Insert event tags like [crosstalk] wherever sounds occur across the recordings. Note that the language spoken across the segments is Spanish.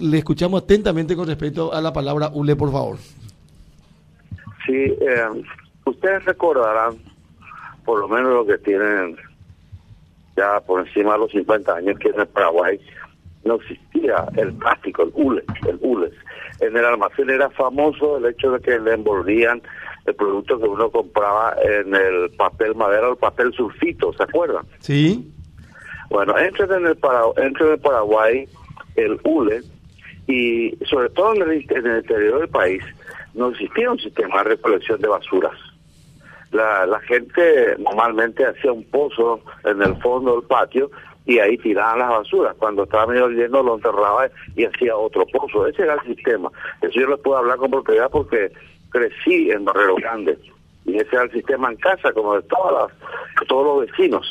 Le escuchamos atentamente con respecto a la palabra ULE, por favor. Sí, eh, ustedes recordarán, por lo menos lo que tienen ya por encima de los 50 años, que en el Paraguay no existía el plástico, el ULE, el ULE. En el almacén era famoso el hecho de que le envolvían el producto que uno compraba en el papel madera o el papel sulfito, ¿se acuerdan? Sí. Bueno, entra en el, Para- entra en el Paraguay el ULE y sobre todo en el, en interior del país no existía un sistema de recolección de basuras. La, la gente normalmente hacía un pozo en el fondo del patio y ahí tiraban las basuras. Cuando estaba medio lleno lo enterraba y hacía otro pozo. Ese era el sistema. Eso yo les puedo hablar con propiedad porque crecí en Barrero Grande. Y ese era el sistema en casa, como de todas las, todos los vecinos.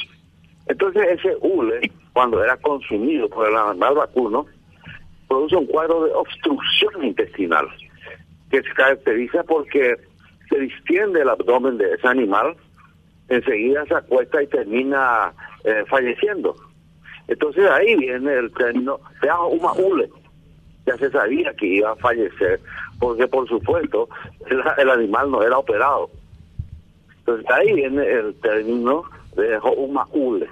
Entonces ese hule, cuando era consumido por el animal vacuno, produce un cuadro de obstrucción intestinal, que se caracteriza porque se distiende el abdomen de ese animal, enseguida se acuesta y termina eh, falleciendo. Entonces ahí viene el término de una hule. Ya se sabía que iba a fallecer, porque por supuesto el, el animal no era operado. Entonces ahí viene el término de una hule.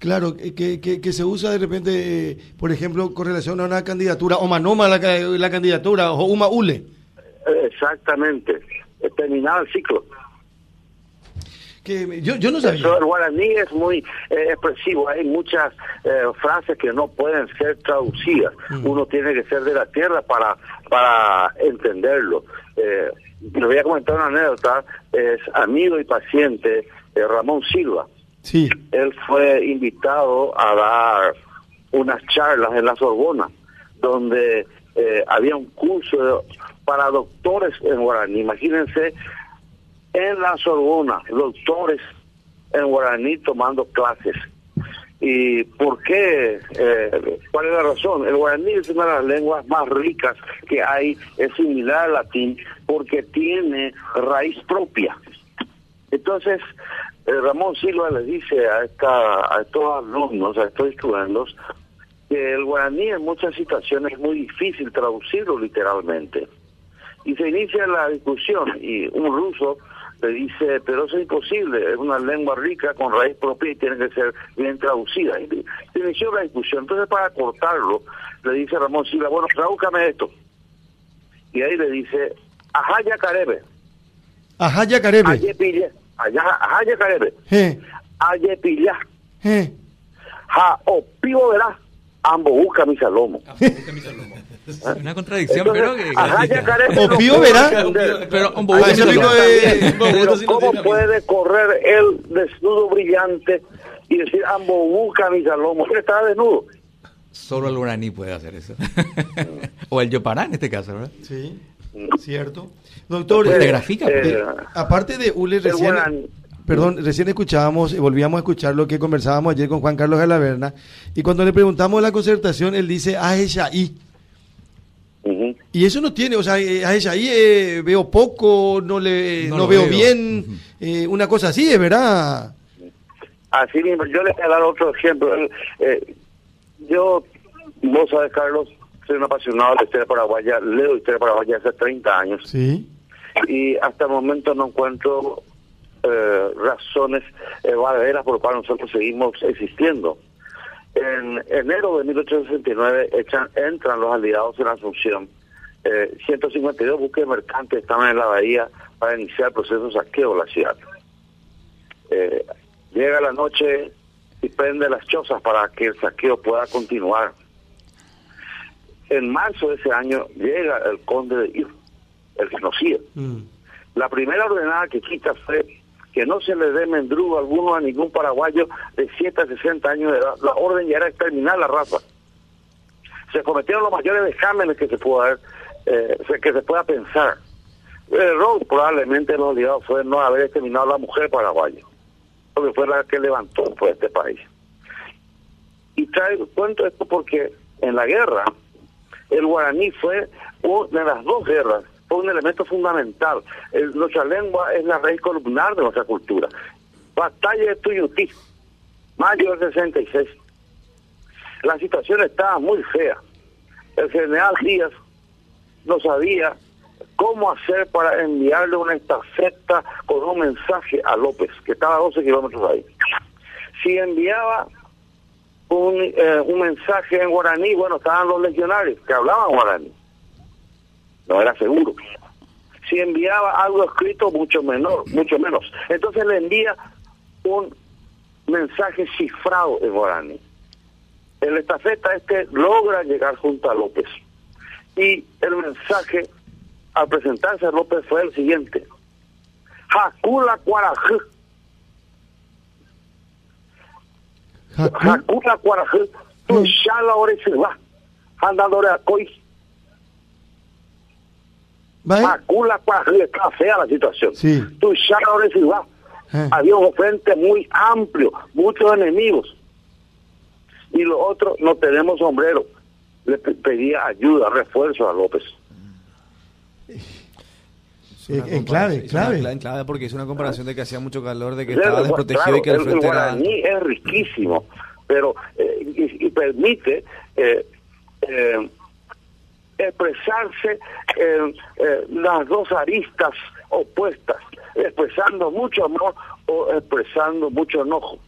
Claro, que, que, que se usa de repente, eh, por ejemplo, con relación a una candidatura, o manoma la, la candidatura, o uma ULE. Exactamente, terminado el ciclo. Que yo, yo no sabía. Eso, el guaraní es muy eh, expresivo, hay muchas eh, frases que no pueden ser traducidas. Uno tiene que ser de la tierra para, para entenderlo. Eh, le voy a comentar una anécdota, es amigo y paciente de Ramón Silva. Sí, Él fue invitado a dar unas charlas en la Sorbona, donde eh, había un curso para doctores en guaraní. Imagínense en la Sorbona, doctores en guaraní tomando clases. ¿Y por qué? Eh, ¿Cuál es la razón? El guaraní es una de las lenguas más ricas que hay, es similar al latín, porque tiene raíz propia. Entonces, Ramón Silva le dice a, esta, a estos alumnos, a estos estudiantes, que el guaraní en muchas situaciones es muy difícil traducirlo literalmente. Y se inicia la discusión y un ruso le dice, pero eso es imposible, es una lengua rica con raíz propia y tiene que ser bien traducida. Y se inició la discusión. Entonces, para cortarlo, le dice Ramón Silva, bueno, tradúcame esto. Y ahí le dice, ajaya carebe, ajá, ya carebe. Allá, ajaya carebe, Je, aye pilla, je. ja o pivo verá, ambos busca mi salomo. Una contradicción, Entonces, pero que... ajaya carebe O no pío puede verá. Pero ¿cómo puede correr el desnudo brillante y decir ambos busca mi salomo? Él estaba desnudo. Solo el guaraní puede hacer eso. [laughs] o el yopará en este caso, ¿verdad? Sí, cierto. Doctor, Pues, eh, te grafica, de- eh, aparte de ULE, recién, perdón, recién escuchábamos, eh, volvíamos a escuchar lo que conversábamos ayer con Juan Carlos Galaverna, y cuando le preguntamos la concertación, él dice, ah, ahí. Ujú. Y eso no tiene, o sea, eh, a ella ahí eh, veo poco, no le No veo, veo. bien, eh, una cosa así, es verdad. Así mismo, yo les voy a dar otro ejemplo. Eh, yo, vos sabes, Carlos, soy un apasionado de la historia paraguaya, leo historia paraguaya hace 30 años. Sí. y hasta el momento no encuentro eh, razones eh, verdaderas por las cuales nosotros seguimos existiendo. En enero de 1869 echan, entran los aliados en Asunción. Eh, 152 buques mercantes estaban en la bahía para iniciar el proceso de saqueo de la ciudad. Eh, llega la noche y prende las chozas para que el saqueo pueda continuar. En marzo de ese año llega el conde de Ir, el genocida. Mm. La primera ordenada que quita fue que no se le dé mendrugo alguno a ningún paraguayo de 7 a 60 años de edad. La orden ya era exterminar la raza. Se cometieron los mayores vejámenes que se pueda eh, que se pueda pensar. El error probablemente los aliados fue no haber exterminado a la mujer paraguaya, porque fue la que levantó pues, este país. Y traigo cuento esto porque en la guerra el guaraní fue una de las dos guerras, fue un elemento fundamental. Nuestra lengua es la raíz columnar de nuestra cultura. Batalla de Tuyutí, mayo del 66. La situación estaba muy fea. el general Díaz no sabía cómo hacer para enviarle una estafeta con un mensaje a López, que estaba a 12 kilómetros ahí. Si enviaba un, eh, un mensaje en guaraní, bueno, estaban los legionarios que hablaban guaraní. No era seguro. Si enviaba algo escrito, mucho menor, mucho menos. Entonces le envía un mensaje cifrado en guaraní. El estafeta este logra llegar junto a López. Y el mensaje al presentarse a López fue el siguiente. Hakula Cuarajé. Hakula Cuarajé. Tu shala ore se va. Andadore a coi. Hakula Cuarajé. Está fea la situación. Sí. Tu shala ore se va. Eh. Había un frente muy amplio, muchos enemigos. Y lo otro, no tenemos sombrero. Le pe- pedía ayuda, refuerzo a López. Eh, eh, clave, es una clave. cla- clave porque es una comparación de que hacía mucho calor, de que Claro, estaba desprotegido claro, y que el el, el frente era alto. guaraní es riquísimo, pero eh, y, y permite eh, eh, expresarse en eh, las dos aristas opuestas, expresando mucho amor o expresando mucho enojo.